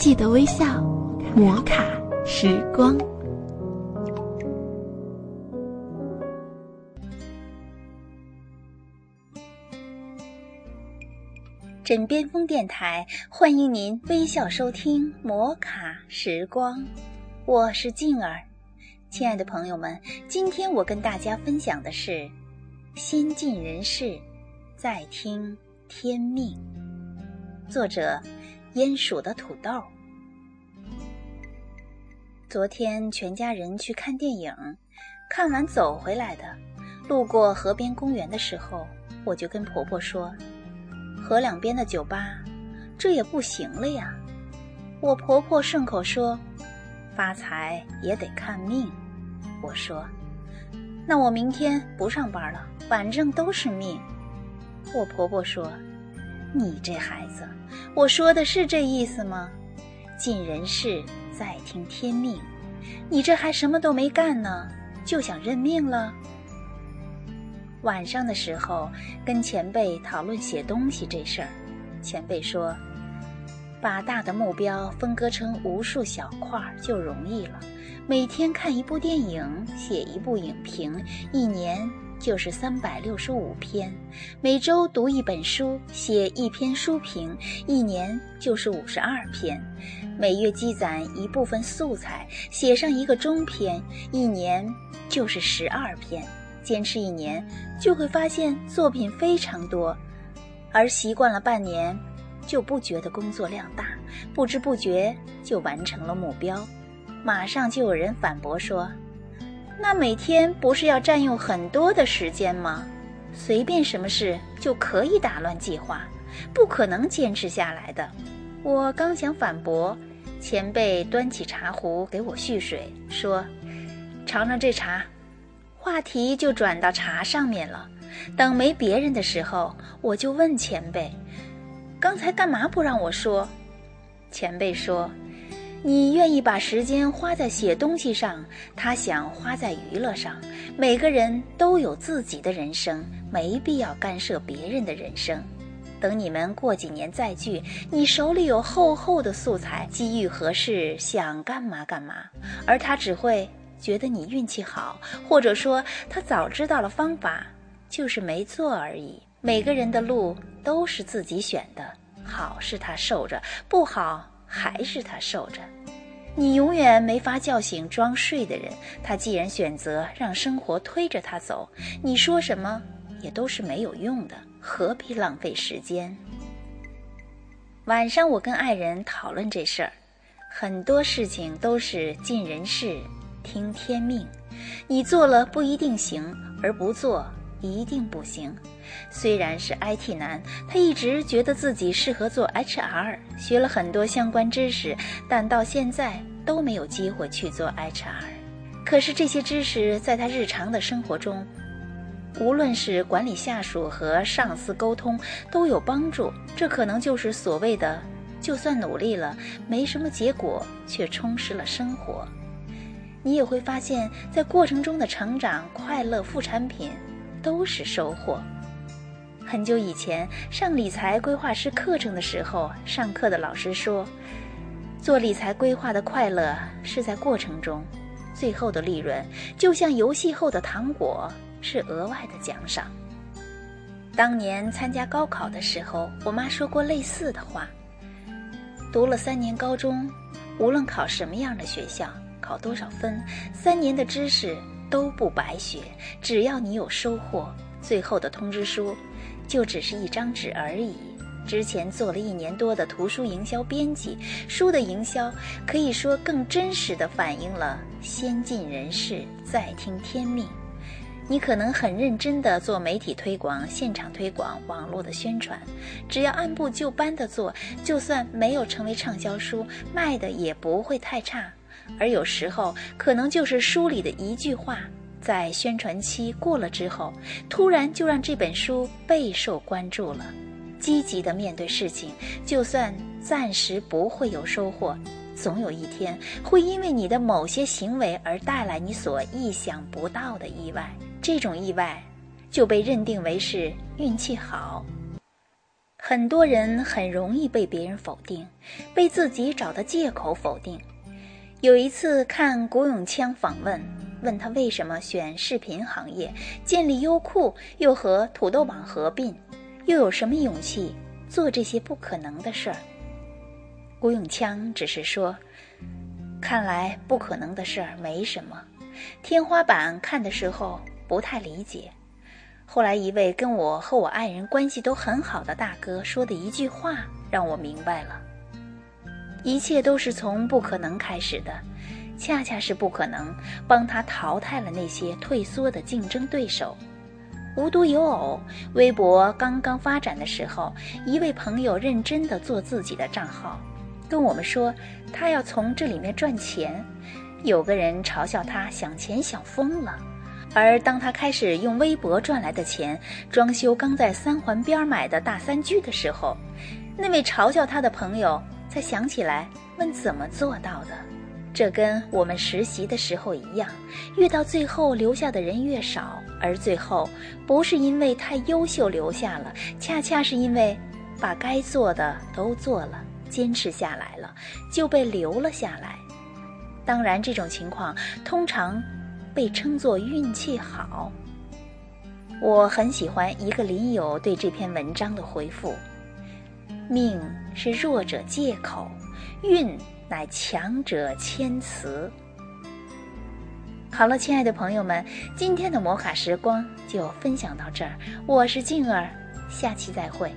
记得微笑，摩卡时光。枕边风电台欢迎您微笑收听摩卡时光，我是静儿。亲爱的朋友们，今天我跟大家分享的是：先尽人事，再听天命。作者：鼹鼠的土豆。昨天全家人去看电影，看完走回来的，路过河边公园的时候，我就跟婆婆说。河两边的酒吧，这也不行了呀！我婆婆顺口说：“发财也得看命。”我说：“那我明天不上班了，反正都是命。”我婆婆说：“你这孩子，我说的是这意思吗？尽人事，再听天命。你这还什么都没干呢，就想认命了？”晚上的时候，跟前辈讨论写东西这事儿，前辈说，把大的目标分割成无数小块儿就容易了。每天看一部电影，写一部影评，一年就是三百六十五篇；每周读一本书，写一篇书评，一年就是五十二篇；每月积攒一部分素材，写上一个中篇，一年就是十二篇。坚持一年，就会发现作品非常多，而习惯了半年，就不觉得工作量大，不知不觉就完成了目标。马上就有人反驳说：“那每天不是要占用很多的时间吗？随便什么事就可以打乱计划，不可能坚持下来的。”我刚想反驳，前辈端起茶壶给我续水，说：“尝尝这茶。”话题就转到茶上面了。等没别人的时候，我就问前辈：“刚才干嘛不让我说？”前辈说：“你愿意把时间花在写东西上，他想花在娱乐上。每个人都有自己的人生，没必要干涉别人的人生。等你们过几年再聚，你手里有厚厚的素材，机遇合适，想干嘛干嘛，而他只会。”觉得你运气好，或者说他早知道了方法，就是没做而已。每个人的路都是自己选的，好是他受着，不好还是他受着。你永远没法叫醒装睡的人，他既然选择让生活推着他走，你说什么也都是没有用的，何必浪费时间？晚上我跟爱人讨论这事儿，很多事情都是尽人事。听天命，你做了不一定行，而不做一定不行。虽然是 IT 男，他一直觉得自己适合做 HR，学了很多相关知识，但到现在都没有机会去做 HR。可是这些知识在他日常的生活中，无论是管理下属和上司沟通都有帮助。这可能就是所谓的，就算努力了没什么结果，却充实了生活。你也会发现，在过程中的成长、快乐、副产品，都是收获。很久以前上理财规划师课程的时候，上课的老师说，做理财规划的快乐是在过程中，最后的利润就像游戏后的糖果，是额外的奖赏。当年参加高考的时候，我妈说过类似的话：读了三年高中，无论考什么样的学校。考多少分？三年的知识都不白学，只要你有收获，最后的通知书就只是一张纸而已。之前做了一年多的图书营销编辑，书的营销可以说更真实的反映了“先尽人事，再听天命”。你可能很认真的做媒体推广、现场推广、网络的宣传，只要按部就班的做，就算没有成为畅销书，卖的也不会太差。而有时候，可能就是书里的一句话，在宣传期过了之后，突然就让这本书备受关注了。积极的面对事情，就算暂时不会有收获，总有一天会因为你的某些行为而带来你所意想不到的意外。这种意外，就被认定为是运气好。很多人很容易被别人否定，被自己找的借口否定。有一次看古永锵访问，问他为什么选视频行业，建立优酷，又和土豆网合并，又有什么勇气做这些不可能的事儿？古永锵只是说：“看来不可能的事儿没什么，天花板看的时候不太理解。”后来，一位跟我和我爱人关系都很好的大哥说的一句话，让我明白了：一切都是从不可能开始的，恰恰是不可能帮他淘汰了那些退缩的竞争对手。无独有偶，微博刚刚发展的时候，一位朋友认真的做自己的账号，跟我们说他要从这里面赚钱。有个人嘲笑他想钱想疯了。而当他开始用微博赚来的钱装修刚在三环边买的大三居的时候，那位嘲笑他的朋友才想起来问怎么做到的。这跟我们实习的时候一样，越到最后留下的人越少，而最后不是因为太优秀留下了，恰恰是因为把该做的都做了，坚持下来了，就被留了下来。当然，这种情况通常。被称作运气好。我很喜欢一个林友对这篇文章的回复：“命是弱者借口，运乃强者谦辞。”好了，亲爱的朋友们，今天的摩卡时光就分享到这儿。我是静儿，下期再会。